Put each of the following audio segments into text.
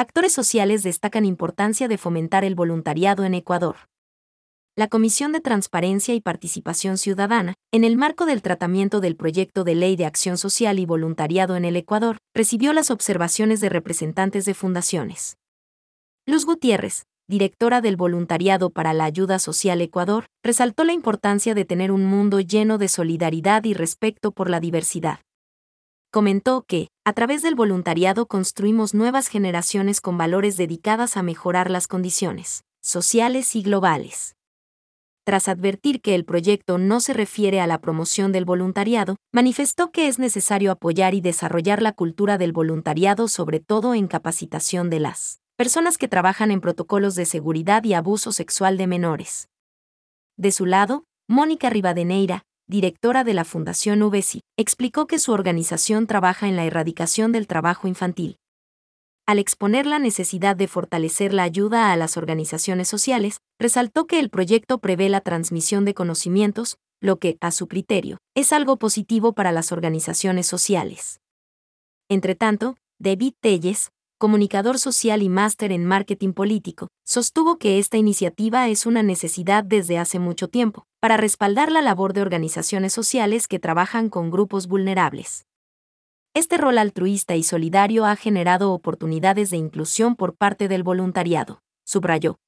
Actores sociales destacan importancia de fomentar el voluntariado en Ecuador. La Comisión de Transparencia y Participación Ciudadana, en el marco del tratamiento del proyecto de ley de acción social y voluntariado en el Ecuador, recibió las observaciones de representantes de fundaciones. Luz Gutiérrez, directora del Voluntariado para la Ayuda Social Ecuador, resaltó la importancia de tener un mundo lleno de solidaridad y respeto por la diversidad. Comentó que, a través del voluntariado construimos nuevas generaciones con valores dedicadas a mejorar las condiciones sociales y globales. Tras advertir que el proyecto no se refiere a la promoción del voluntariado, manifestó que es necesario apoyar y desarrollar la cultura del voluntariado sobre todo en capacitación de las personas que trabajan en protocolos de seguridad y abuso sexual de menores. De su lado, Mónica Rivadeneira, directora de la Fundación UBESI, explicó que su organización trabaja en la erradicación del trabajo infantil. Al exponer la necesidad de fortalecer la ayuda a las organizaciones sociales, resaltó que el proyecto prevé la transmisión de conocimientos, lo que, a su criterio, es algo positivo para las organizaciones sociales. Entretanto, David Telles, comunicador social y máster en marketing político, sostuvo que esta iniciativa es una necesidad desde hace mucho tiempo, para respaldar la labor de organizaciones sociales que trabajan con grupos vulnerables. Este rol altruista y solidario ha generado oportunidades de inclusión por parte del voluntariado, subrayó.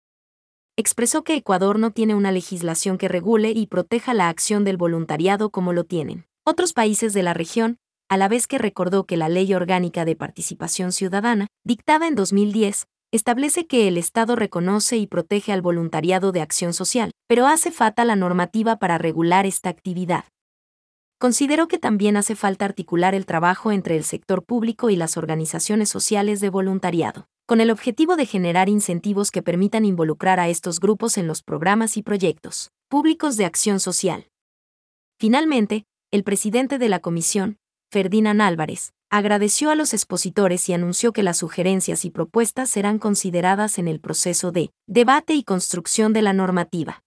Expresó que Ecuador no tiene una legislación que regule y proteja la acción del voluntariado como lo tienen otros países de la región, a la vez que recordó que la Ley Orgánica de Participación Ciudadana, dictada en 2010, establece que el Estado reconoce y protege al voluntariado de acción social, pero hace falta la normativa para regular esta actividad. Considero que también hace falta articular el trabajo entre el sector público y las organizaciones sociales de voluntariado, con el objetivo de generar incentivos que permitan involucrar a estos grupos en los programas y proyectos públicos de acción social. Finalmente, el presidente de la comisión, Ferdinand Álvarez, agradeció a los expositores y anunció que las sugerencias y propuestas serán consideradas en el proceso de debate y construcción de la normativa.